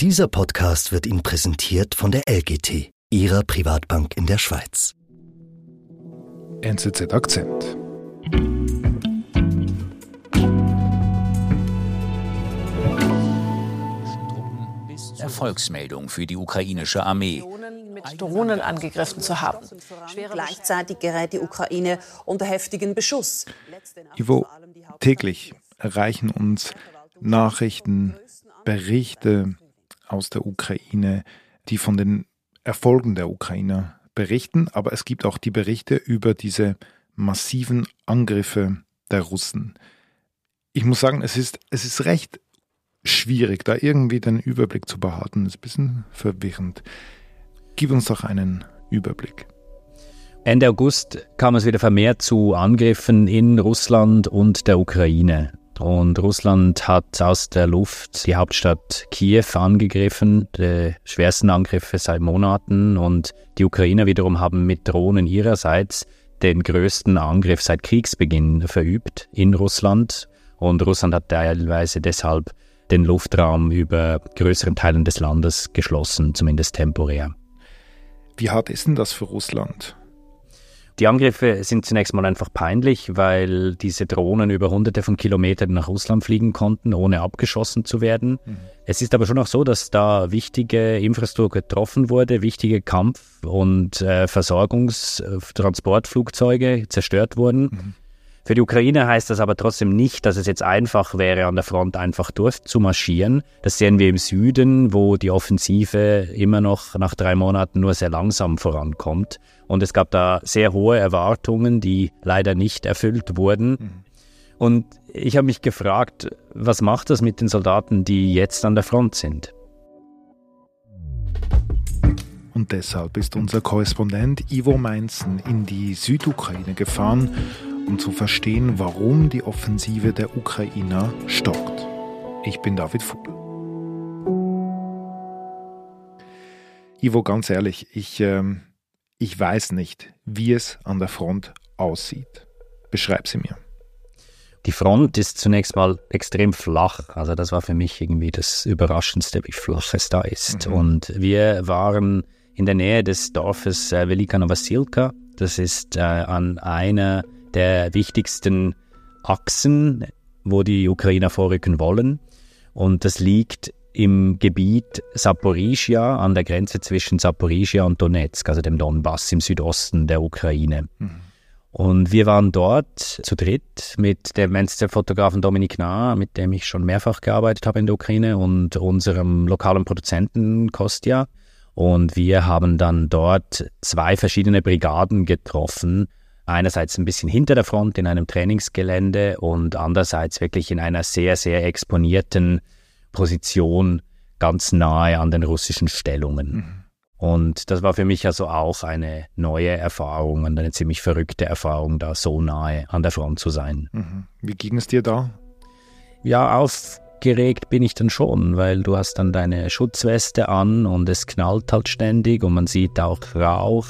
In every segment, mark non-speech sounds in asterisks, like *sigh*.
Dieser Podcast wird Ihnen präsentiert von der LGT, Ihrer Privatbank in der Schweiz. NZZ Akzent. Erfolgsmeldung für die ukrainische Armee. mit Drohnen angegriffen zu haben. Gleichzeitig gerät die Ukraine unter heftigen Beschuss. Ivo, täglich erreichen uns Nachrichten, Berichte aus der Ukraine, die von den Erfolgen der Ukrainer berichten, aber es gibt auch die Berichte über diese massiven Angriffe der Russen. Ich muss sagen, es ist, es ist recht schwierig, da irgendwie den Überblick zu behalten. Es ist ein bisschen verwirrend. Gib uns doch einen Überblick. Ende August kam es wieder vermehrt zu Angriffen in Russland und der Ukraine. Und Russland hat aus der Luft die Hauptstadt Kiew angegriffen, die schwersten Angriffe seit Monaten. Und die Ukrainer wiederum haben mit Drohnen ihrerseits den größten Angriff seit Kriegsbeginn verübt in Russland. Und Russland hat teilweise deshalb den Luftraum über größeren Teilen des Landes geschlossen, zumindest temporär. Wie hart ist denn das für Russland? Die Angriffe sind zunächst mal einfach peinlich, weil diese Drohnen über hunderte von Kilometern nach Russland fliegen konnten, ohne abgeschossen zu werden. Mhm. Es ist aber schon auch so, dass da wichtige Infrastruktur getroffen wurde, wichtige Kampf- und äh, Versorgungstransportflugzeuge zerstört wurden. Mhm. Für die Ukraine heißt das aber trotzdem nicht, dass es jetzt einfach wäre, an der Front einfach durchzumarschieren. Das sehen wir im Süden, wo die Offensive immer noch nach drei Monaten nur sehr langsam vorankommt. Und es gab da sehr hohe Erwartungen, die leider nicht erfüllt wurden. Mhm. Und ich habe mich gefragt, was macht das mit den Soldaten, die jetzt an der Front sind? Und deshalb ist unser Korrespondent Ivo Meinzen in die Südukraine gefahren um zu verstehen, warum die Offensive der Ukrainer stockt. Ich bin David Vogel. Ivo, ganz ehrlich, ich, äh, ich weiß nicht, wie es an der Front aussieht. Beschreib sie mir. Die Front ist zunächst mal extrem flach. Also das war für mich irgendwie das Überraschendste, wie flach es da ist. Mhm. Und wir waren in der Nähe des Dorfes äh, Velika Novosilka. Das ist äh, an einer der wichtigsten Achsen, wo die Ukrainer vorrücken wollen. Und das liegt im Gebiet Saporizhia, an der Grenze zwischen Saporizhia und Donetsk, also dem Donbass im Südosten der Ukraine. Mhm. Und wir waren dort zu dritt mit dem Fotografen Dominik Nah, mit dem ich schon mehrfach gearbeitet habe in der Ukraine, und unserem lokalen Produzenten Kostja. Und wir haben dann dort zwei verschiedene Brigaden getroffen, einerseits ein bisschen hinter der Front in einem Trainingsgelände und andererseits wirklich in einer sehr, sehr exponierten Position ganz nahe an den russischen Stellungen. Mhm. Und das war für mich also auch eine neue Erfahrung und eine ziemlich verrückte Erfahrung, da so nahe an der Front zu sein. Mhm. Wie ging es dir da? Ja, aufgeregt bin ich dann schon, weil du hast dann deine Schutzweste an und es knallt halt ständig und man sieht auch Rauch.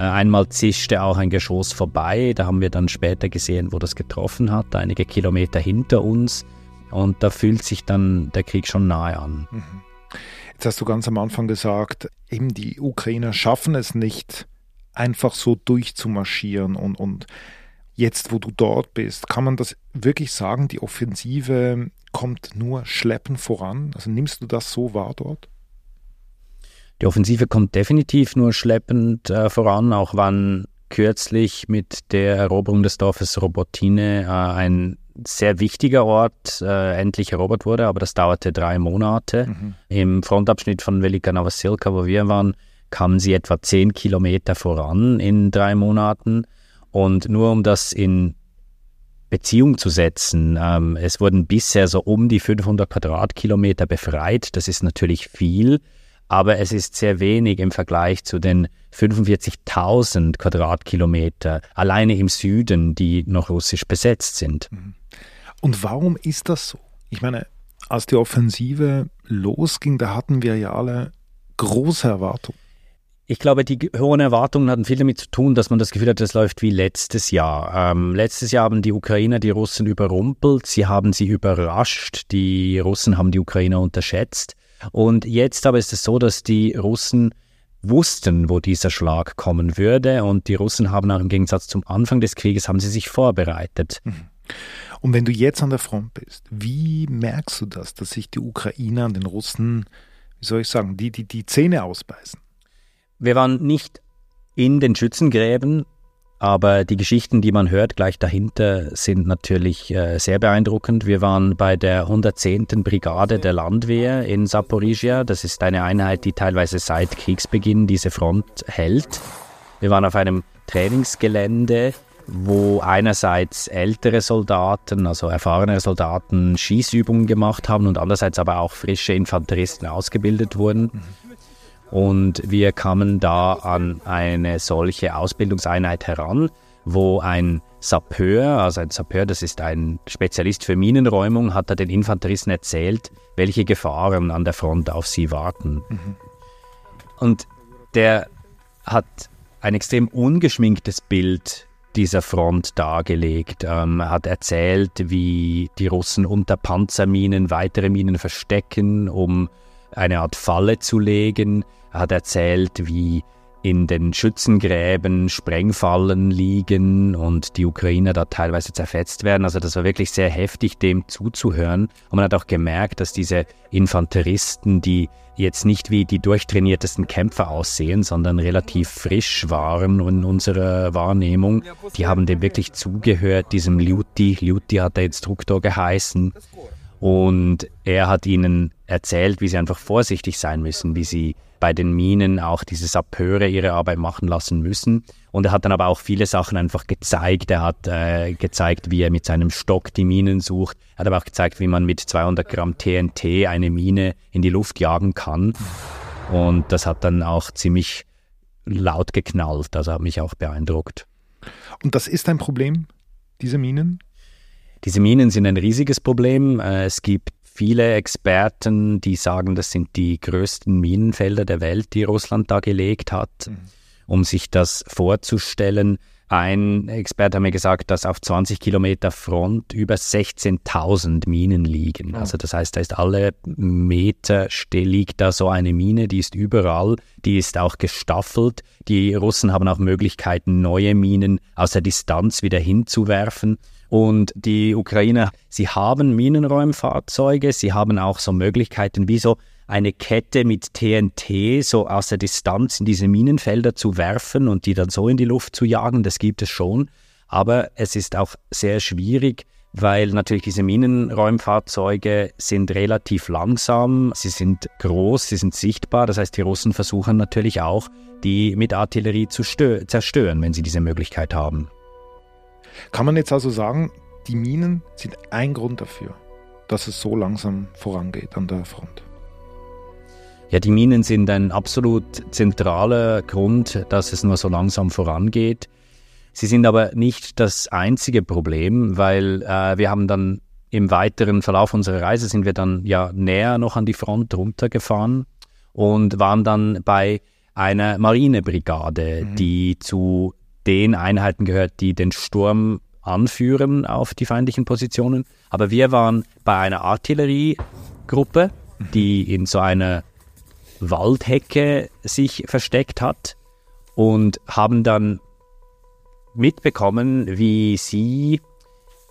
Äh, einmal zischte auch ein Geschoss vorbei, da haben wir dann später gesehen, wo das getroffen hat, einige Kilometer hinter uns. Und da fühlt sich dann der Krieg schon nahe an. Mhm. Jetzt hast du ganz am Anfang gesagt, eben die Ukrainer schaffen es nicht, einfach so durchzumarschieren. Und, und jetzt, wo du dort bist, kann man das wirklich sagen, die Offensive kommt nur schleppend voran? Also nimmst du das so wahr dort? Die Offensive kommt definitiv nur schleppend äh, voran, auch wann kürzlich mit der Eroberung des Dorfes Robotine äh, ein sehr wichtiger Ort äh, endlich erobert wurde, aber das dauerte drei Monate. Mhm. Im Frontabschnitt von Velika Novosilka, wo wir waren, kamen sie etwa zehn Kilometer voran in drei Monaten. Und nur um das in Beziehung zu setzen, ähm, es wurden bisher so um die 500 Quadratkilometer befreit. Das ist natürlich viel aber es ist sehr wenig im Vergleich zu den 45.000 Quadratkilometer alleine im Süden, die noch russisch besetzt sind. Mhm. Und warum ist das so? Ich meine, als die Offensive losging, da hatten wir ja alle große Erwartungen. Ich glaube, die hohen Erwartungen hatten viel damit zu tun, dass man das Gefühl hat, es läuft wie letztes Jahr. Ähm, letztes Jahr haben die Ukrainer die Russen überrumpelt, sie haben sie überrascht, die Russen haben die Ukrainer unterschätzt. Und jetzt aber ist es so, dass die Russen wussten, wo dieser Schlag kommen würde. Und die Russen haben auch im Gegensatz zum Anfang des Krieges, haben sie sich vorbereitet. Mhm. Und wenn du jetzt an der Front bist, wie merkst du das, dass sich die Ukrainer an den Russen, wie soll ich sagen, die, die, die Zähne ausbeißen? Wir waren nicht in den Schützengräben, aber die Geschichten, die man hört gleich dahinter, sind natürlich äh, sehr beeindruckend. Wir waren bei der 110. Brigade der Landwehr in Saporizhia. Das ist eine Einheit, die teilweise seit Kriegsbeginn diese Front hält. Wir waren auf einem Trainingsgelände, wo einerseits ältere Soldaten, also erfahrene Soldaten, Schießübungen gemacht haben und andererseits aber auch frische Infanteristen ausgebildet wurden. Und wir kamen da an eine solche Ausbildungseinheit heran, wo ein Sapeur, also ein Sapeur, das ist ein Spezialist für Minenräumung, hat da den Infanteristen erzählt, welche Gefahren an der Front auf sie warten. Mhm. Und der hat ein extrem ungeschminktes Bild dieser Front dargelegt. Ähm, er hat erzählt, wie die Russen unter Panzerminen weitere Minen verstecken, um eine Art Falle zu legen. Er hat erzählt, wie in den Schützengräben Sprengfallen liegen und die Ukrainer da teilweise zerfetzt werden. Also das war wirklich sehr heftig, dem zuzuhören. Und man hat auch gemerkt, dass diese Infanteristen, die jetzt nicht wie die durchtrainiertesten Kämpfer aussehen, sondern relativ frisch waren in unserer Wahrnehmung, die haben dem wirklich zugehört, diesem Liuti. Liuti hat der Instruktor geheißen. Und er hat ihnen erzählt, wie sie einfach vorsichtig sein müssen, wie sie bei den Minen auch diese Sappeure ihre Arbeit machen lassen müssen. Und er hat dann aber auch viele Sachen einfach gezeigt. Er hat äh, gezeigt, wie er mit seinem Stock die Minen sucht. Er hat aber auch gezeigt, wie man mit 200 Gramm TNT eine Mine in die Luft jagen kann. Und das hat dann auch ziemlich laut geknallt. Also hat mich auch beeindruckt. Und das ist ein Problem, diese Minen? Diese Minen sind ein riesiges Problem. Äh, es gibt viele Experten, die sagen, das sind die größten Minenfelder der Welt, die Russland da gelegt hat. Mhm. Um sich das vorzustellen, ein Experte hat mir gesagt, dass auf 20 Kilometer Front über 16.000 Minen liegen. Also das heißt, da ist alle Meter liegt da so eine Mine, die ist überall, die ist auch gestaffelt. Die Russen haben auch Möglichkeiten, neue Minen aus der Distanz wieder hinzuwerfen. Und die Ukrainer, sie haben Minenräumfahrzeuge, sie haben auch so Möglichkeiten wie so eine Kette mit TNT so aus der Distanz in diese Minenfelder zu werfen und die dann so in die Luft zu jagen. Das gibt es schon. Aber es ist auch sehr schwierig, weil natürlich diese Minenräumfahrzeuge sind relativ langsam, sie sind groß, sie sind sichtbar. Das heißt, die Russen versuchen natürlich auch, die mit Artillerie zu zerstören, wenn sie diese Möglichkeit haben. Kann man jetzt also sagen, die Minen sind ein Grund dafür, dass es so langsam vorangeht an der Front? Ja, die Minen sind ein absolut zentraler Grund, dass es nur so langsam vorangeht. Sie sind aber nicht das einzige Problem, weil äh, wir haben dann im weiteren Verlauf unserer Reise sind wir dann ja näher noch an die Front runtergefahren und waren dann bei einer Marinebrigade, mhm. die zu den Einheiten gehört, die den Sturm anführen auf die feindlichen Positionen. Aber wir waren bei einer Artilleriegruppe, die in so einer Waldhecke sich versteckt hat und haben dann mitbekommen, wie sie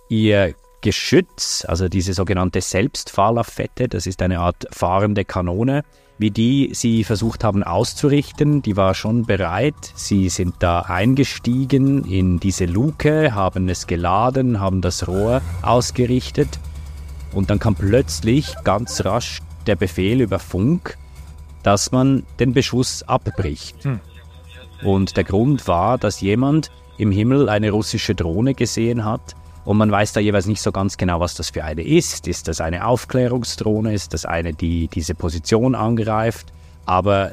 ihr Geschütz, also diese sogenannte Selbstfahrlafette, das ist eine Art fahrende Kanone, wie die sie versucht haben auszurichten. Die war schon bereit. Sie sind da eingestiegen in diese Luke, haben es geladen, haben das Rohr ausgerichtet. Und dann kam plötzlich ganz rasch der Befehl über Funk, dass man den Beschuss abbricht. Hm. Und der Grund war, dass jemand im Himmel eine russische Drohne gesehen hat und man weiß da jeweils nicht so ganz genau, was das für eine ist. Ist das eine Aufklärungsdrohne? Ist das eine, die diese Position angreift? Aber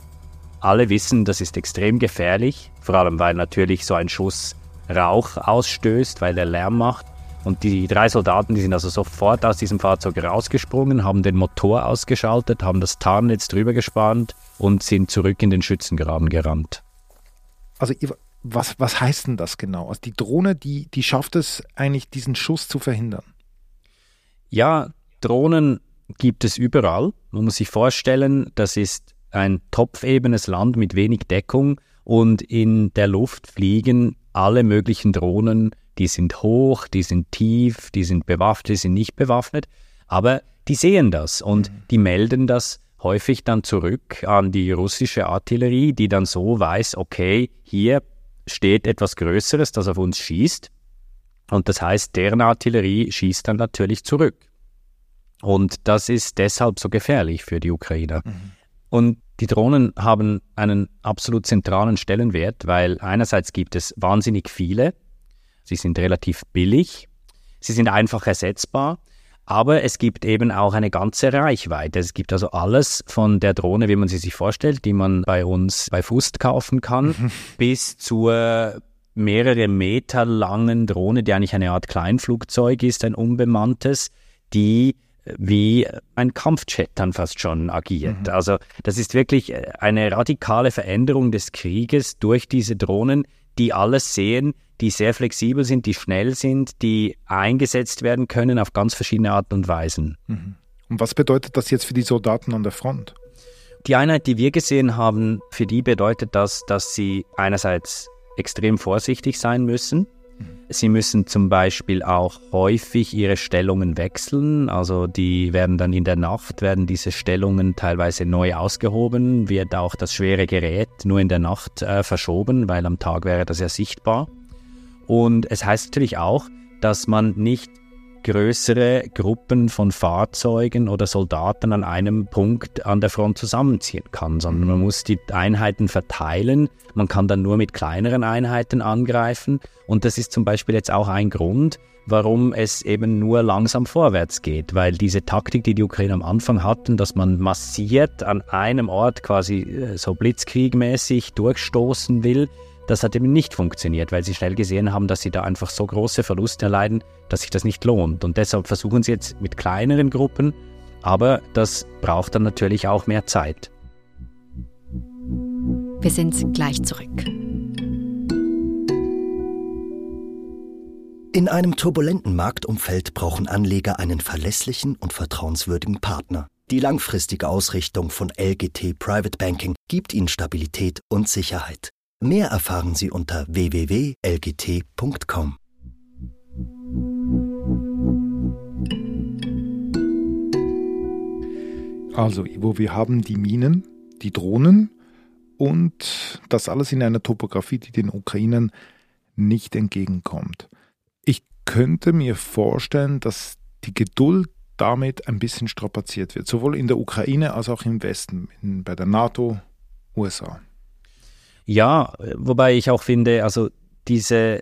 alle wissen, das ist extrem gefährlich, vor allem weil natürlich so ein Schuss Rauch ausstößt, weil er Lärm macht. Und die drei Soldaten, die sind also sofort aus diesem Fahrzeug rausgesprungen, haben den Motor ausgeschaltet, haben das Tarnnetz drüber gespannt und sind zurück in den Schützengraben gerannt. Also was, was heißt denn das genau? Also die Drohne, die, die schafft es eigentlich, diesen Schuss zu verhindern. Ja, Drohnen gibt es überall. Man muss sich vorstellen, das ist ein topfebenes Land mit wenig Deckung und in der Luft fliegen alle möglichen Drohnen, die sind hoch, die sind tief, die sind bewaffnet, die sind nicht bewaffnet, aber die sehen das und mhm. die melden das häufig dann zurück an die russische Artillerie, die dann so weiß, okay, hier steht etwas Größeres, das auf uns schießt. Und das heißt, deren Artillerie schießt dann natürlich zurück. Und das ist deshalb so gefährlich für die Ukrainer. Mhm. Und die Drohnen haben einen absolut zentralen Stellenwert, weil einerseits gibt es wahnsinnig viele, sie sind relativ billig, sie sind einfach ersetzbar, aber es gibt eben auch eine ganze Reichweite. Es gibt also alles von der Drohne, wie man sie sich vorstellt, die man bei uns bei Fust kaufen kann, *laughs* bis zur mehrere Meter langen Drohne, die eigentlich eine Art Kleinflugzeug ist, ein unbemanntes, die wie ein Kampfjet dann fast schon agiert. Mhm. Also das ist wirklich eine radikale Veränderung des Krieges durch diese Drohnen, die alles sehen, die sehr flexibel sind, die schnell sind, die eingesetzt werden können auf ganz verschiedene Arten und Weisen. Mhm. Und was bedeutet das jetzt für die Soldaten an der Front? Die Einheit, die wir gesehen haben, für die bedeutet das, dass sie einerseits extrem vorsichtig sein müssen, Sie müssen zum Beispiel auch häufig ihre Stellungen wechseln. Also die werden dann in der Nacht, werden diese Stellungen teilweise neu ausgehoben, wird auch das schwere Gerät nur in der Nacht äh, verschoben, weil am Tag wäre das ja sichtbar. Und es heißt natürlich auch, dass man nicht größere Gruppen von Fahrzeugen oder Soldaten an einem Punkt an der Front zusammenziehen kann, sondern man muss die Einheiten verteilen. Man kann dann nur mit kleineren Einheiten angreifen. Und das ist zum Beispiel jetzt auch ein Grund, warum es eben nur langsam vorwärts geht, weil diese Taktik, die die Ukraine am Anfang hatten, dass man massiert an einem Ort quasi äh, so blitzkriegmäßig durchstoßen will, das hat eben nicht funktioniert, weil sie schnell gesehen haben, dass sie da einfach so große Verluste erleiden, dass sich das nicht lohnt. Und deshalb versuchen sie jetzt mit kleineren Gruppen, aber das braucht dann natürlich auch mehr Zeit. Wir sind gleich zurück. In einem turbulenten Marktumfeld brauchen Anleger einen verlässlichen und vertrauenswürdigen Partner. Die langfristige Ausrichtung von LGT Private Banking gibt ihnen Stabilität und Sicherheit. Mehr erfahren Sie unter www.lgt.com. Also, Ivo, wir haben die Minen, die Drohnen und das alles in einer Topografie, die den Ukrainern nicht entgegenkommt. Ich könnte mir vorstellen, dass die Geduld damit ein bisschen strapaziert wird, sowohl in der Ukraine als auch im Westen, bei der NATO, USA. Ja, wobei ich auch finde, also diese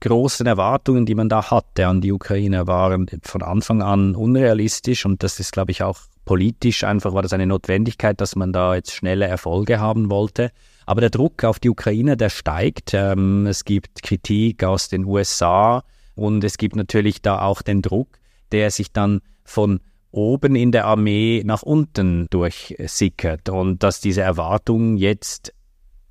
großen Erwartungen, die man da hatte an die Ukraine, waren von Anfang an unrealistisch und das ist, glaube ich, auch politisch einfach war das eine Notwendigkeit, dass man da jetzt schnelle Erfolge haben wollte. Aber der Druck auf die Ukraine, der steigt. Ähm, es gibt Kritik aus den USA und es gibt natürlich da auch den Druck, der sich dann von oben in der Armee nach unten durchsickert und dass diese Erwartungen jetzt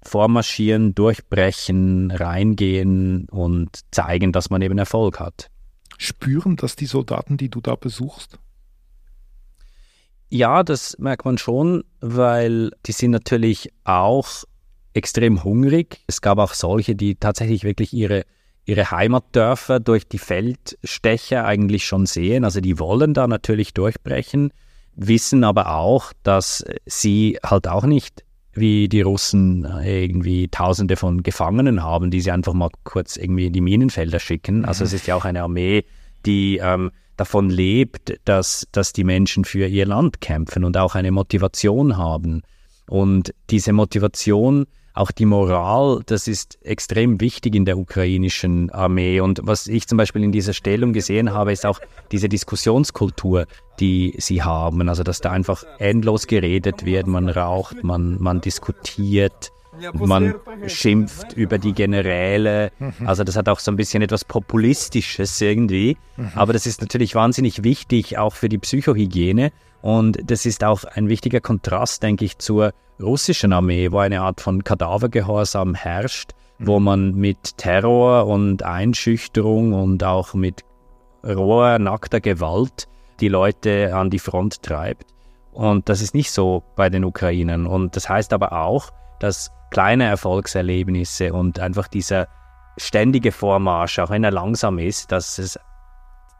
vormarschieren, durchbrechen, reingehen und zeigen, dass man eben Erfolg hat. Spüren das die Soldaten, die du da besuchst? Ja, das merkt man schon, weil die sind natürlich auch extrem hungrig. Es gab auch solche, die tatsächlich wirklich ihre, ihre Heimatdörfer durch die Feldstecher eigentlich schon sehen. Also die wollen da natürlich durchbrechen, wissen aber auch, dass sie halt auch nicht wie die Russen äh, irgendwie Tausende von Gefangenen haben, die sie einfach mal kurz irgendwie in die Minenfelder schicken. Also es ist ja auch eine Armee, die ähm, davon lebt, dass, dass die Menschen für ihr Land kämpfen und auch eine Motivation haben. Und diese Motivation, auch die Moral, das ist extrem wichtig in der ukrainischen Armee. Und was ich zum Beispiel in dieser Stellung gesehen habe, ist auch diese Diskussionskultur, die sie haben. Also, dass da einfach endlos geredet wird, man raucht, man, man diskutiert, man schimpft über die Generäle. Also das hat auch so ein bisschen etwas Populistisches irgendwie. Aber das ist natürlich wahnsinnig wichtig, auch für die Psychohygiene. Und das ist auch ein wichtiger Kontrast, denke ich, zur russischen Armee, wo eine Art von Kadavergehorsam herrscht, wo man mit Terror und Einschüchterung und auch mit roher, nackter Gewalt die Leute an die Front treibt. Und das ist nicht so bei den Ukrainern. Und das heißt aber auch, dass kleine Erfolgserlebnisse und einfach dieser ständige Vormarsch, auch wenn er langsam ist, dass es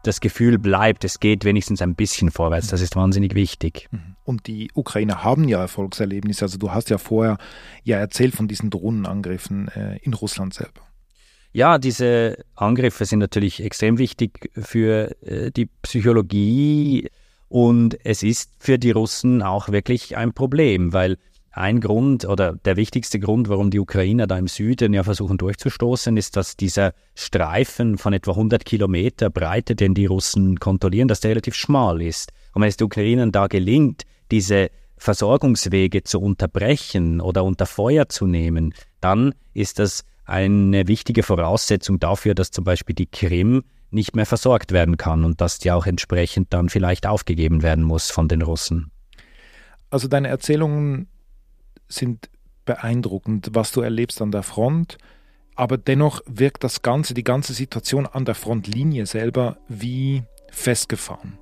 das Gefühl bleibt, es geht wenigstens ein bisschen vorwärts. Das ist wahnsinnig wichtig. Mhm. Und die Ukrainer haben ja Erfolgserlebnisse. Also du hast ja vorher ja erzählt von diesen Drohnenangriffen äh, in Russland selber. Ja, diese Angriffe sind natürlich extrem wichtig für äh, die Psychologie und es ist für die Russen auch wirklich ein Problem, weil ein Grund oder der wichtigste Grund, warum die Ukrainer da im Süden ja versuchen durchzustoßen, ist, dass dieser Streifen von etwa 100 Kilometer Breite, den die Russen kontrollieren, dass der relativ schmal ist. Und wenn es den Ukrainern da gelingt, diese Versorgungswege zu unterbrechen oder unter Feuer zu nehmen, dann ist das eine wichtige Voraussetzung dafür, dass zum Beispiel die Krim nicht mehr versorgt werden kann und dass die auch entsprechend dann vielleicht aufgegeben werden muss von den Russen. Also deine Erzählungen sind beeindruckend, was du erlebst an der Front, aber dennoch wirkt das Ganze, die ganze Situation an der Frontlinie selber wie festgefahren.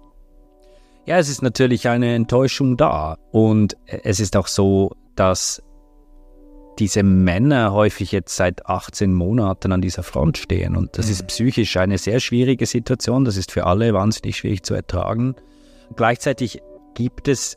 Ja, es ist natürlich eine Enttäuschung da und es ist auch so, dass diese Männer häufig jetzt seit 18 Monaten an dieser Front stehen. Und das mhm. ist psychisch eine sehr schwierige Situation. Das ist für alle wahnsinnig schwierig zu ertragen. Gleichzeitig gibt es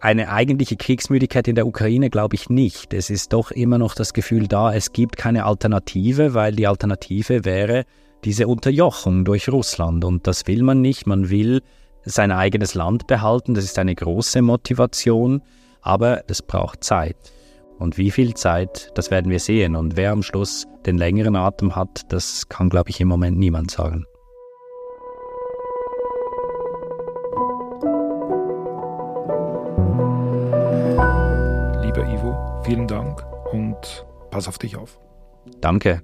eine eigentliche Kriegsmüdigkeit in der Ukraine, glaube ich nicht. Es ist doch immer noch das Gefühl da, es gibt keine Alternative, weil die Alternative wäre diese Unterjochung durch Russland. Und das will man nicht. Man will sein eigenes Land behalten. Das ist eine große Motivation. Aber es braucht Zeit. Und wie viel Zeit, das werden wir sehen. Und wer am Schluss den längeren Atem hat, das kann, glaube ich, im Moment niemand sagen. Lieber Ivo, vielen Dank und pass auf dich auf. Danke.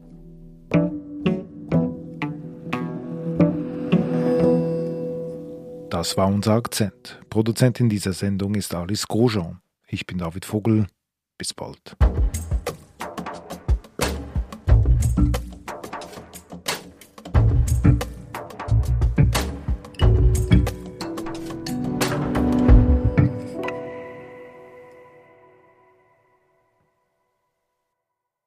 Das war unser Akzent. Produzentin dieser Sendung ist Alice Grosjean. Ich bin David Vogel. Bis bald.